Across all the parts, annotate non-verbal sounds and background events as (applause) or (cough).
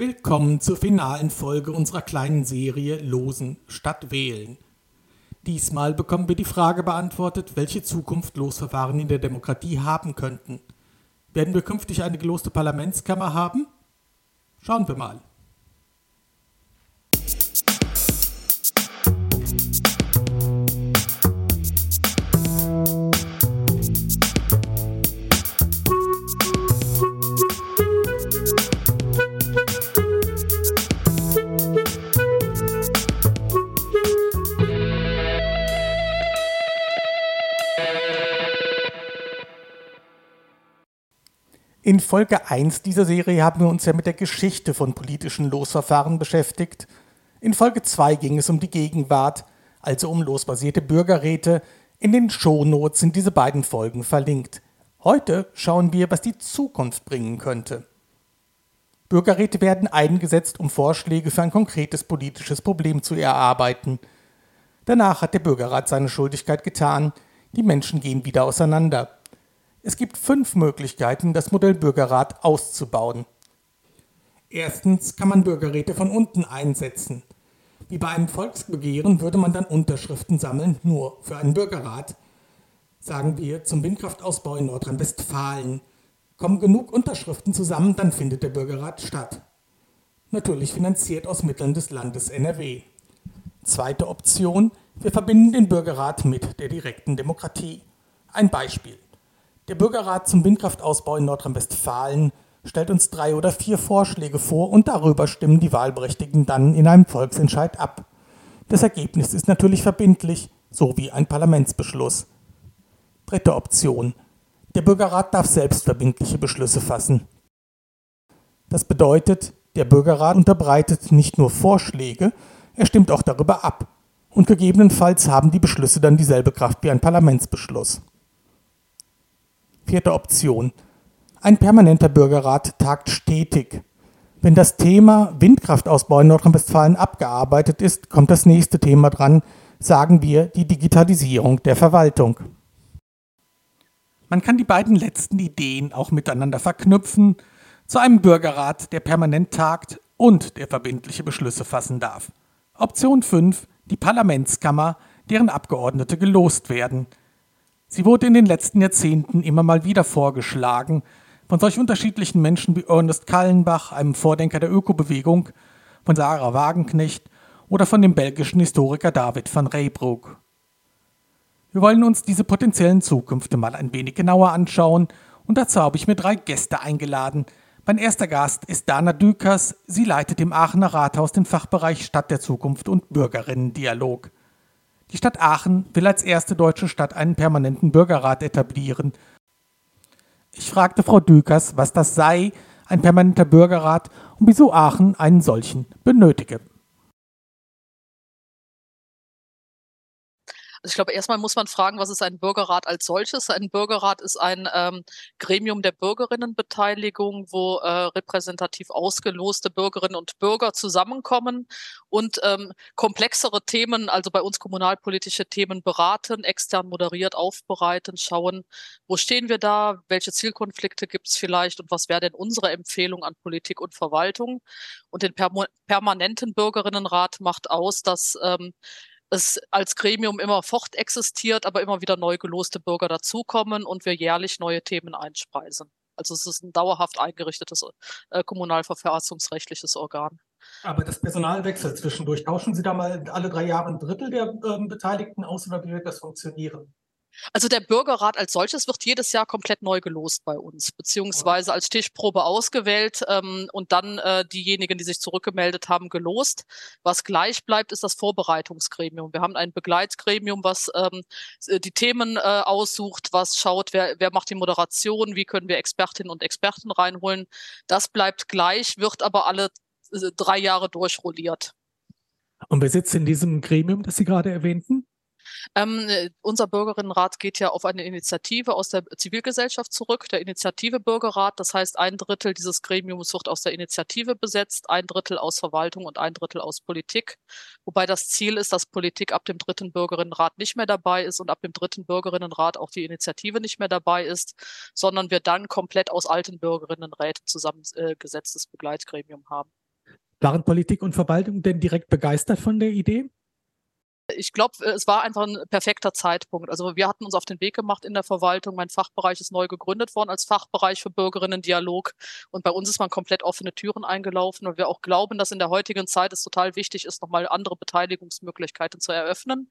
Willkommen zur finalen Folge unserer kleinen Serie Losen statt Wählen. Diesmal bekommen wir die Frage beantwortet, welche Zukunft Losverfahren in der Demokratie haben könnten. Werden wir künftig eine geloste Parlamentskammer haben? Schauen wir mal. In Folge 1 dieser Serie haben wir uns ja mit der Geschichte von politischen Losverfahren beschäftigt. In Folge 2 ging es um die Gegenwart, also um losbasierte Bürgerräte. In den Shownotes sind diese beiden Folgen verlinkt. Heute schauen wir, was die Zukunft bringen könnte. Bürgerräte werden eingesetzt, um Vorschläge für ein konkretes politisches Problem zu erarbeiten. Danach hat der Bürgerrat seine Schuldigkeit getan, die Menschen gehen wieder auseinander. Es gibt fünf Möglichkeiten, das Modell Bürgerrat auszubauen. Erstens kann man Bürgerräte von unten einsetzen. Wie bei einem Volksbegehren würde man dann Unterschriften sammeln, nur für einen Bürgerrat. Sagen wir zum Windkraftausbau in Nordrhein-Westfalen. Kommen genug Unterschriften zusammen, dann findet der Bürgerrat statt. Natürlich finanziert aus Mitteln des Landes NRW. Zweite Option, wir verbinden den Bürgerrat mit der direkten Demokratie. Ein Beispiel. Der Bürgerrat zum Windkraftausbau in Nordrhein-Westfalen stellt uns drei oder vier Vorschläge vor und darüber stimmen die Wahlberechtigten dann in einem Volksentscheid ab. Das Ergebnis ist natürlich verbindlich, so wie ein Parlamentsbeschluss. Dritte Option. Der Bürgerrat darf selbst verbindliche Beschlüsse fassen. Das bedeutet, der Bürgerrat unterbreitet nicht nur Vorschläge, er stimmt auch darüber ab. Und gegebenenfalls haben die Beschlüsse dann dieselbe Kraft wie ein Parlamentsbeschluss. Vierte Option. Ein permanenter Bürgerrat tagt stetig. Wenn das Thema Windkraftausbau in Nordrhein-Westfalen abgearbeitet ist, kommt das nächste Thema dran, sagen wir die Digitalisierung der Verwaltung. Man kann die beiden letzten Ideen auch miteinander verknüpfen zu einem Bürgerrat, der permanent tagt und der verbindliche Beschlüsse fassen darf. Option 5, die Parlamentskammer, deren Abgeordnete gelost werden – Sie wurde in den letzten Jahrzehnten immer mal wieder vorgeschlagen, von solch unterschiedlichen Menschen wie Ernest Kallenbach, einem Vordenker der Ökobewegung, von Sarah Wagenknecht oder von dem belgischen Historiker David van Reybrouck. Wir wollen uns diese potenziellen Zukünfte mal ein wenig genauer anschauen und dazu habe ich mir drei Gäste eingeladen. Mein erster Gast ist Dana Dükers. Sie leitet im Aachener Rathaus den Fachbereich Stadt der Zukunft und Bürgerinnen-Dialog. Die Stadt Aachen will als erste deutsche Stadt einen permanenten Bürgerrat etablieren. Ich fragte Frau Dükers, was das sei, ein permanenter Bürgerrat, und wieso Aachen einen solchen benötige. Also ich glaube, erstmal muss man fragen, was ist ein Bürgerrat als solches? Ein Bürgerrat ist ein ähm, Gremium der Bürgerinnenbeteiligung, wo äh, repräsentativ ausgeloste Bürgerinnen und Bürger zusammenkommen und ähm, komplexere Themen, also bei uns kommunalpolitische Themen beraten, extern moderiert, aufbereiten, schauen, wo stehen wir da, welche Zielkonflikte gibt es vielleicht und was wäre denn unsere Empfehlung an Politik und Verwaltung. Und den permanenten Bürgerinnenrat macht aus, dass ähm, es als Gremium immer fort existiert, aber immer wieder neu geloste Bürger dazukommen und wir jährlich neue Themen einspeisen. Also es ist ein dauerhaft eingerichtetes äh, kommunalverfassungsrechtliches Organ. Aber das Personal wechselt zwischendurch. Tauschen Sie da mal alle drei Jahre ein Drittel der ähm, Beteiligten aus oder wie wird das funktionieren? Also der Bürgerrat als solches wird jedes Jahr komplett neu gelost bei uns, beziehungsweise als Stichprobe ausgewählt ähm, und dann äh, diejenigen, die sich zurückgemeldet haben, gelost. Was gleich bleibt, ist das Vorbereitungsgremium. Wir haben ein Begleitgremium, was ähm, äh, die Themen äh, aussucht, was schaut, wer, wer macht die Moderation, wie können wir Expertinnen und Experten reinholen. Das bleibt gleich, wird aber alle äh, drei Jahre durchrolliert. Und wer sitzt in diesem Gremium, das Sie gerade erwähnten? Ähm, äh, unser Bürgerinnenrat geht ja auf eine Initiative aus der Zivilgesellschaft zurück, der Initiative Bürgerrat. Das heißt, ein Drittel dieses Gremiums wird aus der Initiative besetzt, ein Drittel aus Verwaltung und ein Drittel aus Politik. Wobei das Ziel ist, dass Politik ab dem dritten Bürgerinnenrat nicht mehr dabei ist und ab dem dritten Bürgerinnenrat auch die Initiative nicht mehr dabei ist, sondern wir dann komplett aus alten Bürgerinnenräten zusammengesetztes Begleitgremium haben. Waren Politik und Verwaltung denn direkt begeistert von der Idee? Ich glaube, äh, es war einfach ein perfekter Zeitpunkt. Also wir hatten uns auf den Weg gemacht in der Verwaltung. Mein Fachbereich ist neu gegründet worden als Fachbereich für Bürgerinnen-Dialog. Und bei uns ist man komplett offene Türen eingelaufen. Und wir auch glauben, dass in der heutigen Zeit es total wichtig ist, nochmal andere Beteiligungsmöglichkeiten zu eröffnen.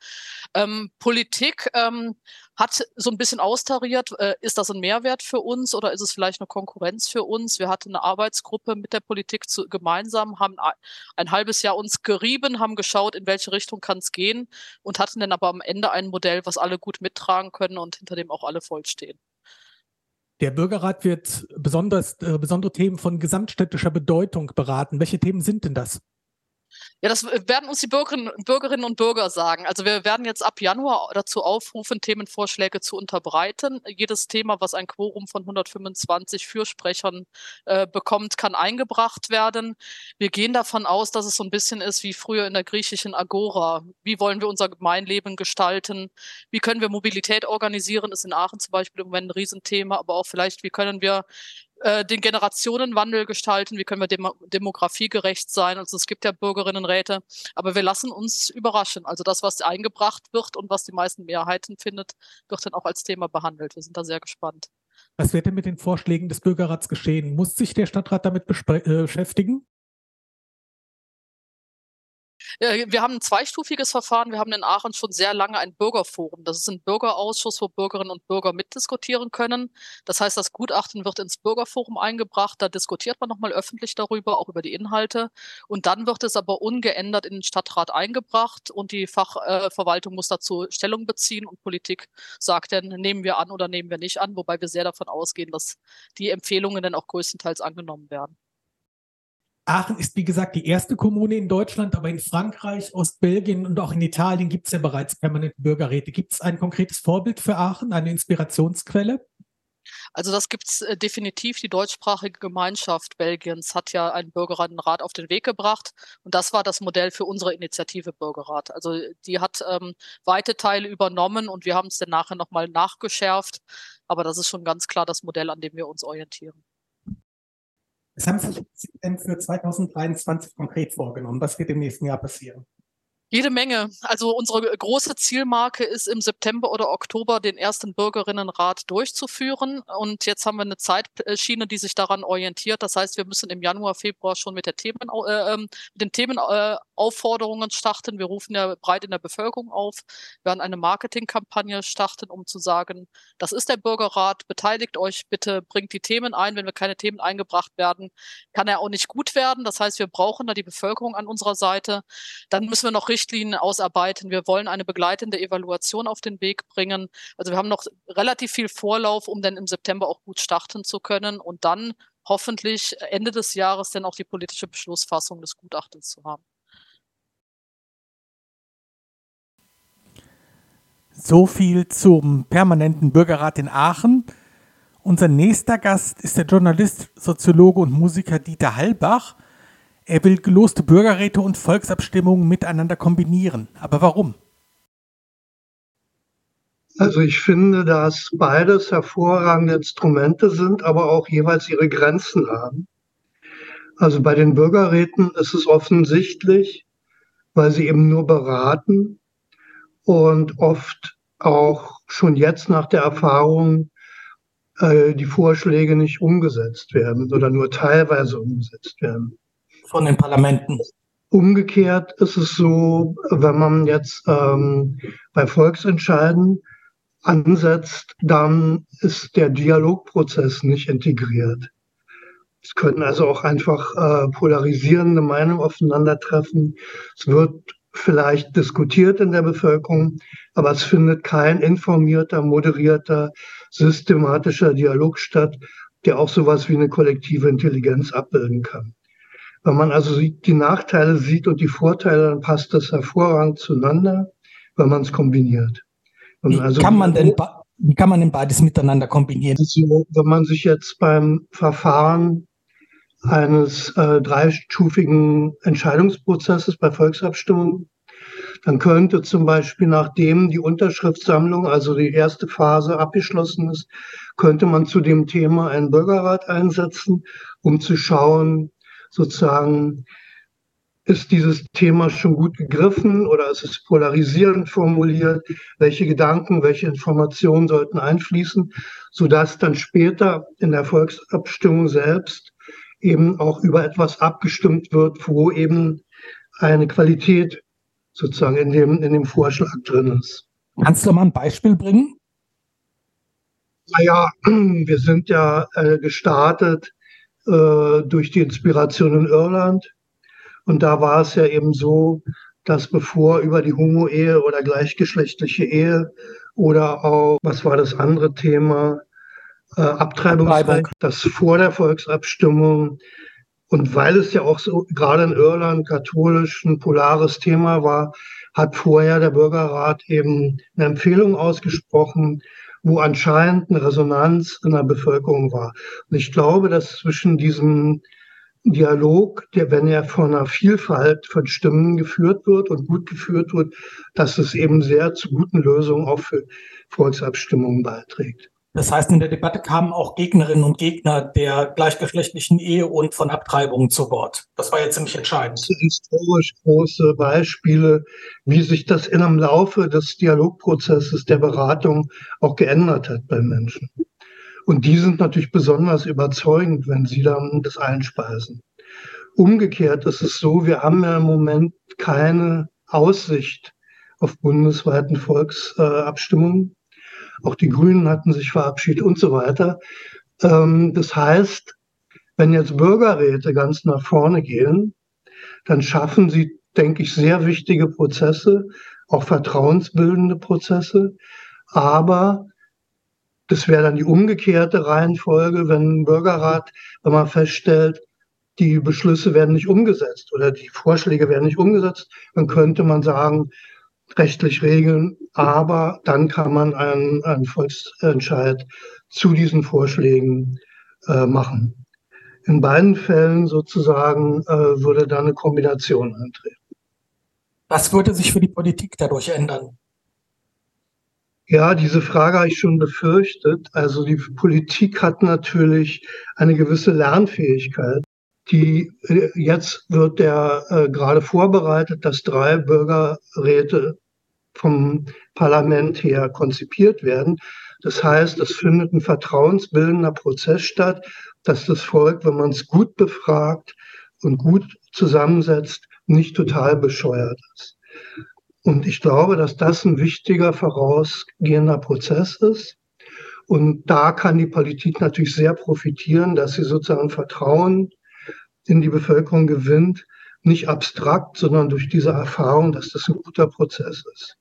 Ähm, Politik ähm, hat so ein bisschen austariert, äh, ist das ein Mehrwert für uns oder ist es vielleicht eine Konkurrenz für uns? Wir hatten eine Arbeitsgruppe mit der Politik zu, gemeinsam, haben ein, ein halbes Jahr uns gerieben, haben geschaut, in welche Richtung kann es gehen und hatten dann aber am Ende ein Modell, was alle gut mittragen können und hinter dem auch alle vollstehen. Der Bürgerrat wird besonders, äh, besondere Themen von gesamtstädtischer Bedeutung beraten. Welche Themen sind denn das? Ja, das werden uns die Bürgerinnen, Bürgerinnen und Bürger sagen. Also wir werden jetzt ab Januar dazu aufrufen, Themenvorschläge zu unterbreiten. Jedes Thema, was ein Quorum von 125 Fürsprechern äh, bekommt, kann eingebracht werden. Wir gehen davon aus, dass es so ein bisschen ist wie früher in der griechischen Agora. Wie wollen wir unser Gemeinleben gestalten? Wie können wir Mobilität organisieren? Ist in Aachen zum Beispiel im Moment ein Riesenthema, aber auch vielleicht, wie können wir äh, den Generationenwandel gestalten, wie können wir dem demografiegerecht sein. Also es gibt ja Bürgerinnenräte, aber wir lassen uns überraschen. Also das, was eingebracht wird und was die meisten Mehrheiten findet, wird dann auch als Thema behandelt. Wir sind da sehr gespannt. Was wird denn mit den Vorschlägen des Bürgerrats geschehen? Muss sich der Stadtrat damit äh, beschäftigen? Wir haben ein zweistufiges Verfahren. Wir haben in Aachen schon sehr lange ein Bürgerforum. Das ist ein Bürgerausschuss, wo Bürgerinnen und Bürger mitdiskutieren können. Das heißt, das Gutachten wird ins Bürgerforum eingebracht. Da diskutiert man nochmal öffentlich darüber, auch über die Inhalte. Und dann wird es aber ungeändert in den Stadtrat eingebracht und die Fachverwaltung äh, muss dazu Stellung beziehen und Politik sagt dann, nehmen wir an oder nehmen wir nicht an, wobei wir sehr davon ausgehen, dass die Empfehlungen dann auch größtenteils angenommen werden. Aachen ist, wie gesagt, die erste Kommune in Deutschland, aber in Frankreich, Ostbelgien und auch in Italien gibt es ja bereits permanente Bürgerräte. Gibt es ein konkretes Vorbild für Aachen, eine Inspirationsquelle? Also das gibt es äh, definitiv. Die deutschsprachige Gemeinschaft Belgiens hat ja einen Bürgerrat auf den Weg gebracht. Und das war das Modell für unsere Initiative Bürgerrat. Also die hat ähm, weite Teile übernommen und wir haben es dann nachher nochmal nachgeschärft. Aber das ist schon ganz klar das Modell, an dem wir uns orientieren. Was haben Sie sich denn für 2023 konkret vorgenommen? Was wird im nächsten Jahr passieren? Jede Menge. Also unsere große Zielmarke ist im September oder Oktober den ersten Bürgerinnenrat durchzuführen. Und jetzt haben wir eine Zeitschiene, die sich daran orientiert. Das heißt, wir müssen im Januar, Februar schon mit, der Themen, äh, ähm, mit den Themenaufforderungen starten. Wir rufen ja breit in der Bevölkerung auf. Wir werden eine Marketingkampagne starten, um zu sagen, das ist der Bürgerrat, beteiligt euch bitte, bringt die Themen ein. Wenn wir keine Themen eingebracht werden, kann er auch nicht gut werden. Das heißt, wir brauchen da die Bevölkerung an unserer Seite. Dann müssen wir noch richtig Richtlinien ausarbeiten. Wir wollen eine begleitende Evaluation auf den Weg bringen. Also wir haben noch relativ viel Vorlauf, um dann im September auch gut starten zu können und dann hoffentlich Ende des Jahres dann auch die politische Beschlussfassung des Gutachtens zu haben. So viel zum permanenten Bürgerrat in Aachen. Unser nächster Gast ist der Journalist, Soziologe und Musiker Dieter Hallbach. Er will geloste Bürgerräte und Volksabstimmungen miteinander kombinieren. Aber warum? Also ich finde, dass beides hervorragende Instrumente sind, aber auch jeweils ihre Grenzen haben. Also bei den Bürgerräten ist es offensichtlich, weil sie eben nur beraten und oft auch schon jetzt nach der Erfahrung äh, die Vorschläge nicht umgesetzt werden oder nur teilweise umgesetzt werden von den Parlamenten. Umgekehrt ist es so, wenn man jetzt ähm, bei Volksentscheiden ansetzt, dann ist der Dialogprozess nicht integriert. Es können also auch einfach äh, polarisierende Meinungen aufeinandertreffen. Es wird vielleicht diskutiert in der Bevölkerung, aber es findet kein informierter, moderierter, systematischer Dialog statt, der auch sowas wie eine kollektive Intelligenz abbilden kann. Wenn man also die Nachteile sieht und die Vorteile, dann passt das hervorragend zueinander, wenn man es kombiniert. Wie, also kann man denn, wie kann man denn beides miteinander kombinieren? Also, wenn man sich jetzt beim Verfahren eines äh, dreistufigen Entscheidungsprozesses bei Volksabstimmungen, dann könnte zum Beispiel nachdem die Unterschriftssammlung, also die erste Phase abgeschlossen ist, könnte man zu dem Thema einen Bürgerrat einsetzen, um zu schauen, sozusagen, ist dieses Thema schon gut gegriffen oder ist es polarisierend formuliert? Welche Gedanken, welche Informationen sollten einfließen, sodass dann später in der Volksabstimmung selbst eben auch über etwas abgestimmt wird, wo eben eine Qualität sozusagen in dem, in dem Vorschlag drin ist. Kannst du mal ein Beispiel bringen? Naja, (clears throat) wir sind ja äh, gestartet äh, durch die Inspiration in Irland. Und da war es ja eben so, dass bevor über die Homo-Ehe oder gleichgeschlechtliche Ehe oder auch, was war das andere Thema, äh, Abtreibungsrecht, das vor der Volksabstimmung und weil es ja auch so gerade in Irland katholisch ein polares Thema war, hat vorher der Bürgerrat eben eine Empfehlung ausgesprochen, wo anscheinend eine Resonanz in der Bevölkerung war. Und ich glaube, dass zwischen diesem Dialog, der, wenn er von einer Vielfalt von Stimmen geführt wird und gut geführt wird, dass es eben sehr zu guten Lösungen auch für Volksabstimmungen beiträgt. Das heißt, in der Debatte kamen auch Gegnerinnen und Gegner der gleichgeschlechtlichen Ehe und von Abtreibungen zu Wort. Das war ja ziemlich entscheidend. Historisch große Beispiele, wie sich das in einem Laufe des Dialogprozesses der Beratung auch geändert hat bei Menschen. Und die sind natürlich besonders überzeugend, wenn sie dann das einspeisen. Umgekehrt ist es so, wir haben ja im Moment keine Aussicht auf bundesweiten Volksabstimmungen. Auch die Grünen hatten sich verabschiedet und so weiter. Ähm, das heißt, wenn jetzt Bürgerräte ganz nach vorne gehen, dann schaffen sie, denke ich, sehr wichtige Prozesse, auch vertrauensbildende Prozesse. Aber das wäre dann die umgekehrte Reihenfolge, wenn ein Bürgerrat, wenn man feststellt, die Beschlüsse werden nicht umgesetzt oder die Vorschläge werden nicht umgesetzt, dann könnte man sagen, rechtlich regeln, aber dann kann man einen, einen Volksentscheid zu diesen Vorschlägen äh, machen. In beiden Fällen sozusagen äh, würde dann eine Kombination eintreten. Was würde sich für die Politik dadurch ändern? Ja, diese Frage habe ich schon befürchtet. Also die Politik hat natürlich eine gewisse Lernfähigkeit. Die äh, jetzt wird der äh, gerade vorbereitet, dass drei Bürgerräte vom Parlament her konzipiert werden. Das heißt, es findet ein vertrauensbildender Prozess statt, dass das Volk, wenn man es gut befragt und gut zusammensetzt, nicht total bescheuert ist. Und ich glaube, dass das ein wichtiger vorausgehender Prozess ist. Und da kann die Politik natürlich sehr profitieren, dass sie sozusagen Vertrauen in die Bevölkerung gewinnt, nicht abstrakt, sondern durch diese Erfahrung, dass das ein guter Prozess ist.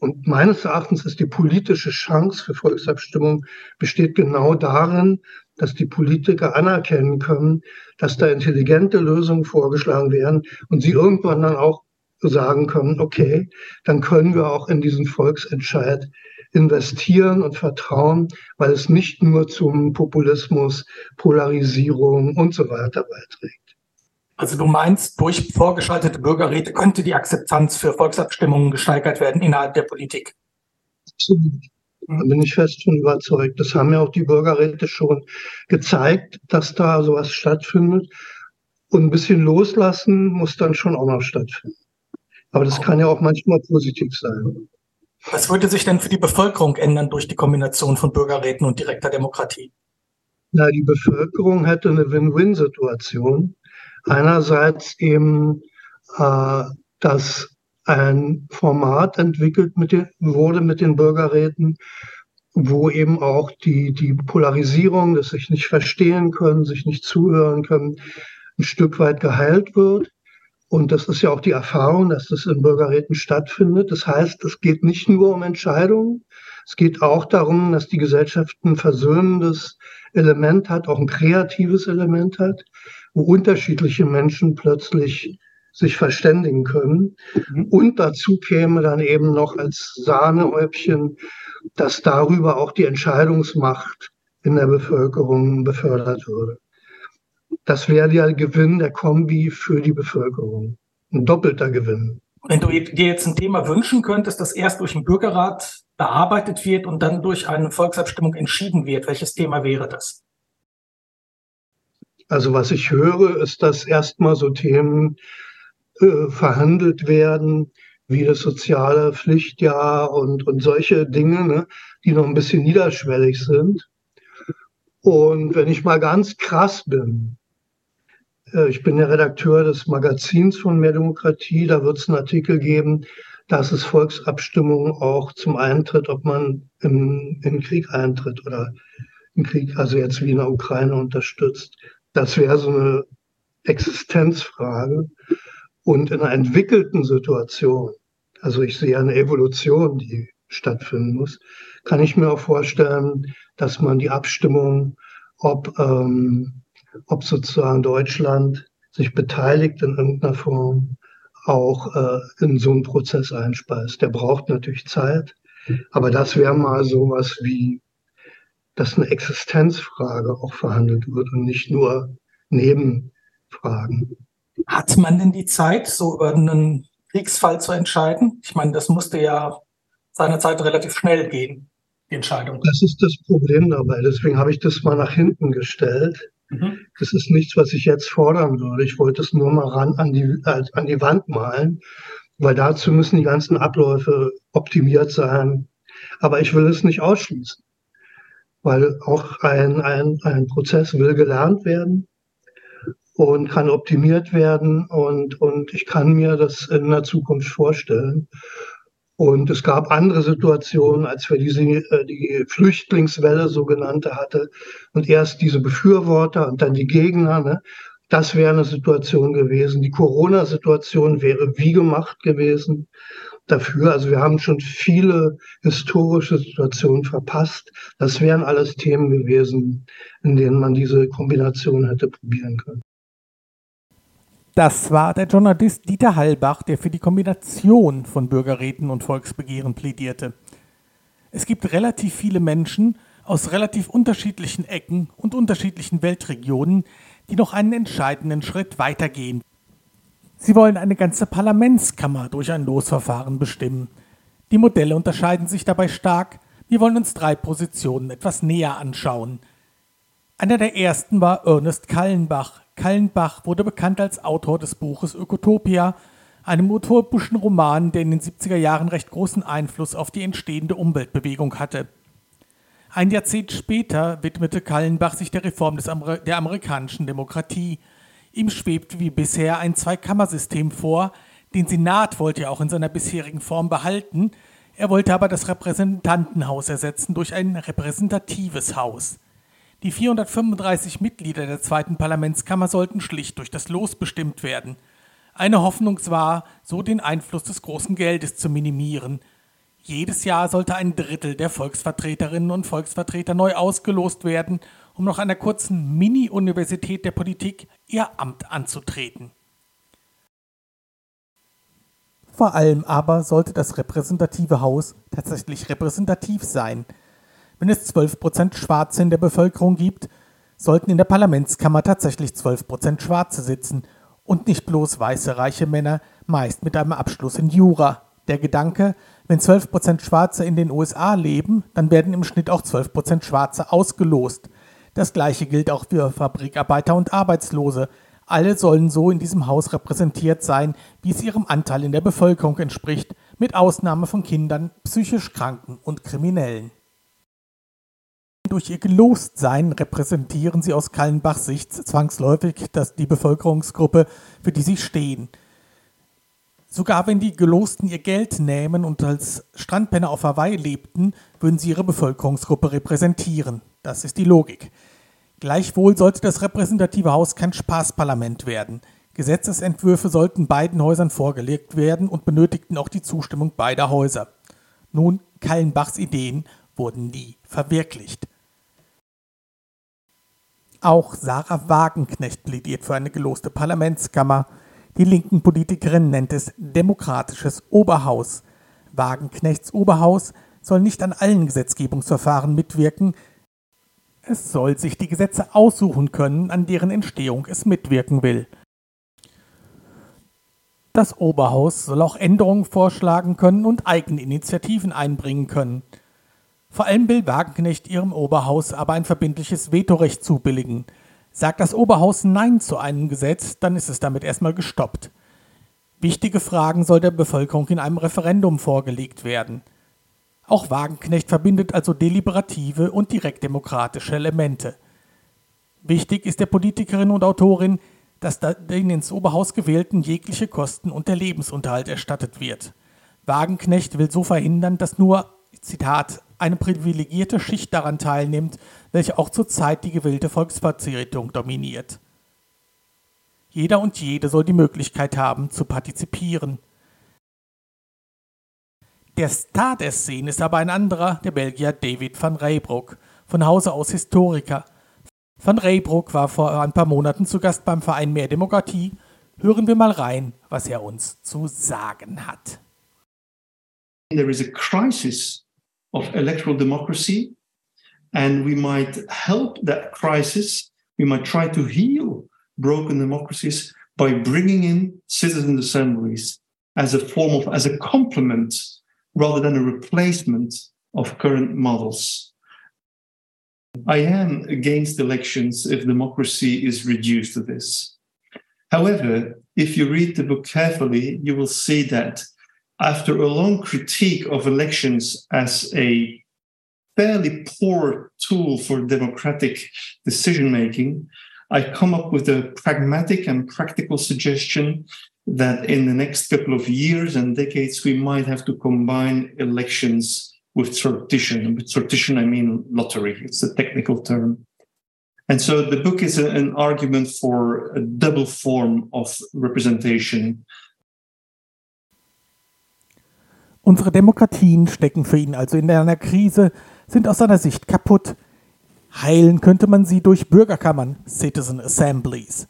Und meines Erachtens ist die politische Chance für Volksabstimmung besteht genau darin, dass die Politiker anerkennen können, dass da intelligente Lösungen vorgeschlagen werden und sie irgendwann dann auch sagen können, okay, dann können wir auch in diesen Volksentscheid investieren und vertrauen, weil es nicht nur zum Populismus, Polarisierung und so weiter beiträgt. Also du meinst, durch vorgeschaltete Bürgerräte könnte die Akzeptanz für Volksabstimmungen gesteigert werden innerhalb der Politik? Absolut. Da bin ich fest von überzeugt. Das haben ja auch die Bürgerräte schon gezeigt, dass da sowas stattfindet. Und ein bisschen loslassen muss dann schon auch noch stattfinden. Aber das kann ja auch manchmal positiv sein. Was würde sich denn für die Bevölkerung ändern durch die Kombination von Bürgerräten und direkter Demokratie? Na, die Bevölkerung hätte eine Win-Win-Situation. Einerseits eben, äh, dass ein Format entwickelt mit den, wurde mit den Bürgerräten, wo eben auch die, die Polarisierung, dass sich nicht verstehen können, sich nicht zuhören können, ein Stück weit geheilt wird. Und das ist ja auch die Erfahrung, dass das in Bürgerräten stattfindet. Das heißt, es geht nicht nur um Entscheidungen, es geht auch darum, dass die Gesellschaft ein versöhnendes Element hat, auch ein kreatives Element hat, wo unterschiedliche Menschen plötzlich sich verständigen können. Mhm. Und dazu käme dann eben noch als Sahnehäubchen, dass darüber auch die Entscheidungsmacht in der Bevölkerung befördert würde. Das wäre der Gewinn der Kombi für die Bevölkerung. Ein doppelter Gewinn. Wenn du dir jetzt ein Thema wünschen könntest, das erst durch den Bürgerrat bearbeitet wird und dann durch eine Volksabstimmung entschieden wird, welches Thema wäre das? Also was ich höre, ist, dass erstmal so Themen äh, verhandelt werden, wie das soziale Pflichtjahr und, und solche Dinge, ne, die noch ein bisschen niederschwellig sind. Und wenn ich mal ganz krass bin, äh, ich bin der Redakteur des Magazins von Mehr Demokratie, da wird es einen Artikel geben, dass es Volksabstimmungen auch zum Eintritt, ob man im, im Krieg eintritt oder im Krieg, also jetzt wie in der Ukraine unterstützt. Das wäre so eine Existenzfrage. Und in einer entwickelten Situation, also ich sehe eine Evolution, die stattfinden muss, kann ich mir auch vorstellen, dass man die Abstimmung, ob, ähm, ob sozusagen Deutschland sich beteiligt in irgendeiner Form, auch äh, in so einen Prozess einspeist. Der braucht natürlich Zeit, aber das wäre mal sowas wie, dass eine Existenzfrage auch verhandelt wird und nicht nur Nebenfragen. Hat man denn die Zeit, so über einen Kriegsfall zu entscheiden? Ich meine, das musste ja seinerzeit relativ schnell gehen, die Entscheidung. Das ist das Problem dabei. Deswegen habe ich das mal nach hinten gestellt. Mhm. Das ist nichts, was ich jetzt fordern würde. Ich wollte es nur mal ran an die, äh, an die Wand malen, weil dazu müssen die ganzen Abläufe optimiert sein. Aber ich will es nicht ausschließen, weil auch ein, ein, ein Prozess will gelernt werden und kann optimiert werden und, und ich kann mir das in der Zukunft vorstellen. Und es gab andere Situationen, als wir diese, äh, die Flüchtlingswelle sogenannte hatte und erst diese Befürworter und dann die Gegner. Ne? Das wäre eine Situation gewesen. Die Corona-Situation wäre wie gemacht gewesen dafür. Also wir haben schon viele historische Situationen verpasst. Das wären alles Themen gewesen, in denen man diese Kombination hätte probieren können. Das war der Journalist Dieter Hallbach, der für die Kombination von Bürgerräten und Volksbegehren plädierte. Es gibt relativ viele Menschen aus relativ unterschiedlichen Ecken und unterschiedlichen Weltregionen, die noch einen entscheidenden Schritt weitergehen. Sie wollen eine ganze Parlamentskammer durch ein Losverfahren bestimmen. Die Modelle unterscheiden sich dabei stark. Wir wollen uns drei Positionen etwas näher anschauen. Einer der ersten war Ernest Kallenbach, Kallenbach wurde bekannt als Autor des Buches Ökotopia, einem utopischen Roman, der in den 70er Jahren recht großen Einfluss auf die entstehende Umweltbewegung hatte. Ein Jahrzehnt später widmete Kallenbach sich der Reform Amer der amerikanischen Demokratie. Ihm schwebte wie bisher ein Zweikammersystem vor, den Senat wollte er auch in seiner bisherigen Form behalten, er wollte aber das Repräsentantenhaus ersetzen durch ein repräsentatives Haus. Die 435 Mitglieder der zweiten Parlamentskammer sollten schlicht durch das Los bestimmt werden. Eine Hoffnung war, so den Einfluss des großen Geldes zu minimieren. Jedes Jahr sollte ein Drittel der Volksvertreterinnen und Volksvertreter neu ausgelost werden, um nach einer kurzen Mini-Universität der Politik ihr Amt anzutreten. Vor allem aber sollte das repräsentative Haus tatsächlich repräsentativ sein – wenn es 12% Schwarze in der Bevölkerung gibt, sollten in der Parlamentskammer tatsächlich 12% Schwarze sitzen und nicht bloß weiße reiche Männer, meist mit einem Abschluss in Jura. Der Gedanke, wenn 12% Schwarze in den USA leben, dann werden im Schnitt auch 12% Schwarze ausgelost. Das gleiche gilt auch für Fabrikarbeiter und Arbeitslose. Alle sollen so in diesem Haus repräsentiert sein, wie es ihrem Anteil in der Bevölkerung entspricht, mit Ausnahme von Kindern, psychisch Kranken und Kriminellen. Durch ihr Gelostsein repräsentieren sie aus Kallenbachs Sicht zwangsläufig dass die Bevölkerungsgruppe, für die sie stehen. Sogar wenn die Gelosten ihr Geld nähmen und als Strandpenner auf Hawaii lebten, würden sie ihre Bevölkerungsgruppe repräsentieren. Das ist die Logik. Gleichwohl sollte das repräsentative Haus kein Spaßparlament werden. Gesetzesentwürfe sollten beiden Häusern vorgelegt werden und benötigten auch die Zustimmung beider Häuser. Nun, Kallenbachs Ideen wurden nie verwirklicht. Auch Sarah Wagenknecht plädiert für eine geloste Parlamentskammer. Die linken Politikerin nennt es demokratisches Oberhaus. Wagenknechts Oberhaus soll nicht an allen Gesetzgebungsverfahren mitwirken. Es soll sich die Gesetze aussuchen können, an deren Entstehung es mitwirken will. Das Oberhaus soll auch Änderungen vorschlagen können und eigene Initiativen einbringen können. Vor allem will Wagenknecht ihrem Oberhaus aber ein verbindliches Vetorecht zubilligen. Sagt das Oberhaus Nein zu einem Gesetz, dann ist es damit erstmal gestoppt. Wichtige Fragen soll der Bevölkerung in einem Referendum vorgelegt werden. Auch Wagenknecht verbindet also deliberative und direktdemokratische Elemente. Wichtig ist der Politikerin und Autorin, dass den ins Oberhaus gewählten jegliche Kosten und der Lebensunterhalt erstattet wird. Wagenknecht will so verhindern, dass nur, Zitat, eine privilegierte Schicht daran teilnimmt, welche auch zurzeit die gewählte Volksvertretung dominiert. Jeder und jede soll die Möglichkeit haben, zu partizipieren. Der Star der Szene ist aber ein anderer, der Belgier David van Reybroek, von Hause aus Historiker. Van Reybroek war vor ein paar Monaten zu Gast beim Verein Mehr Demokratie. Hören wir mal rein, was er uns zu sagen hat. There is a crisis of electoral democracy and we might help that crisis. We might try to heal broken democracies by bringing in citizen assemblies as a form of, as a complement rather than a replacement of current models. I am against elections if democracy is reduced to this. However, if you read the book carefully, you will see that after a long critique of elections as a fairly poor tool for democratic decision making, I come up with a pragmatic and practical suggestion that in the next couple of years and decades, we might have to combine elections with sortition. With sortition, I mean lottery. It's a technical term. And so the book is a, an argument for a double form of representation. Unsere Demokratien stecken für ihn also in einer Krise, sind aus seiner Sicht kaputt. Heilen könnte man sie durch Bürgerkammern, Citizen Assemblies.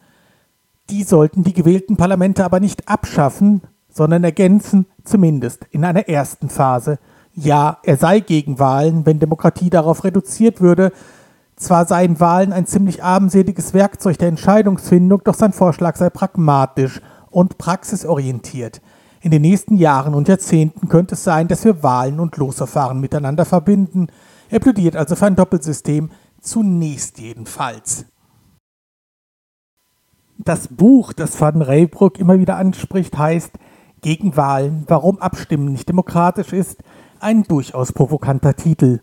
Die sollten die gewählten Parlamente aber nicht abschaffen, sondern ergänzen, zumindest in einer ersten Phase. Ja, er sei gegen Wahlen, wenn Demokratie darauf reduziert würde. Zwar seien Wahlen ein ziemlich armseliges Werkzeug der Entscheidungsfindung, doch sein Vorschlag sei pragmatisch und praxisorientiert. In den nächsten Jahren und Jahrzehnten könnte es sein, dass wir Wahlen und Losverfahren miteinander verbinden. Er plädiert also für ein Doppelsystem, zunächst jedenfalls. Das Buch, das Van Reybroek immer wieder anspricht, heißt Gegen Wahlen, warum Abstimmen nicht demokratisch ist, ein durchaus provokanter Titel.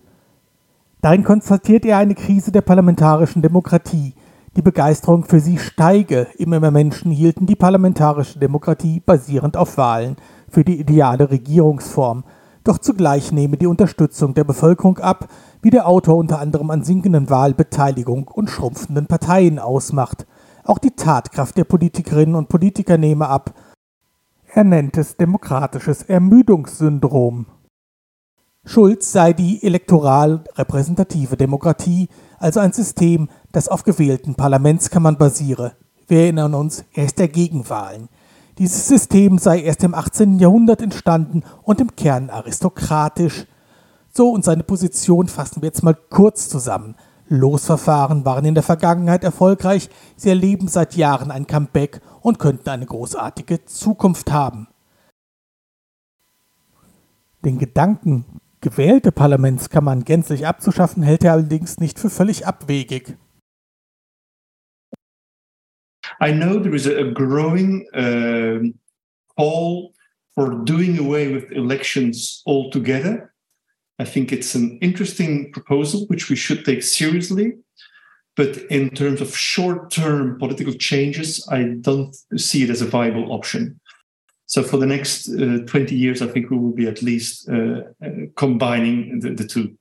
Darin konstatiert er eine Krise der parlamentarischen Demokratie. Die Begeisterung für sie steige, immer mehr Menschen hielten die parlamentarische Demokratie basierend auf Wahlen für die ideale Regierungsform. Doch zugleich nehme die Unterstützung der Bevölkerung ab, wie der Autor unter anderem an sinkenden Wahlbeteiligung und schrumpfenden Parteien ausmacht. Auch die Tatkraft der Politikerinnen und Politiker nehme ab. Er nennt es demokratisches Ermüdungssyndrom. Schulz sei die elektoral repräsentative Demokratie, also ein System, das auf gewählten Parlamentskammern basiere. Wir erinnern uns, er ist der Gegenwahlen. Dieses System sei erst im 18. Jahrhundert entstanden und im Kern aristokratisch. So und seine Position fassen wir jetzt mal kurz zusammen. Losverfahren waren in der Vergangenheit erfolgreich, sie erleben seit Jahren ein Comeback und könnten eine großartige Zukunft haben. Den Gedanken, gewählte Parlamentskammern gänzlich abzuschaffen, hält er allerdings nicht für völlig abwegig. I know there is a growing uh, call for doing away with elections altogether. I think it's an interesting proposal which we should take seriously. But in terms of short term political changes, I don't see it as a viable option. So for the next uh, 20 years, I think we will be at least uh, uh, combining the, the two.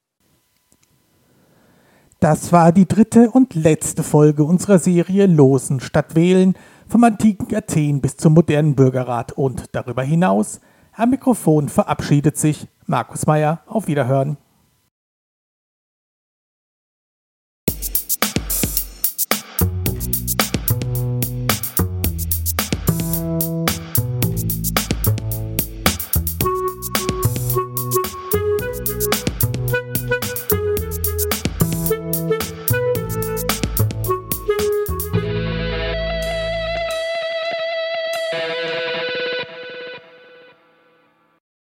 Das war die dritte und letzte Folge unserer Serie Losen statt Wählen vom antiken Athen bis zum modernen Bürgerrat und darüber hinaus. Am Mikrofon verabschiedet sich Markus Meyer. Auf Wiederhören.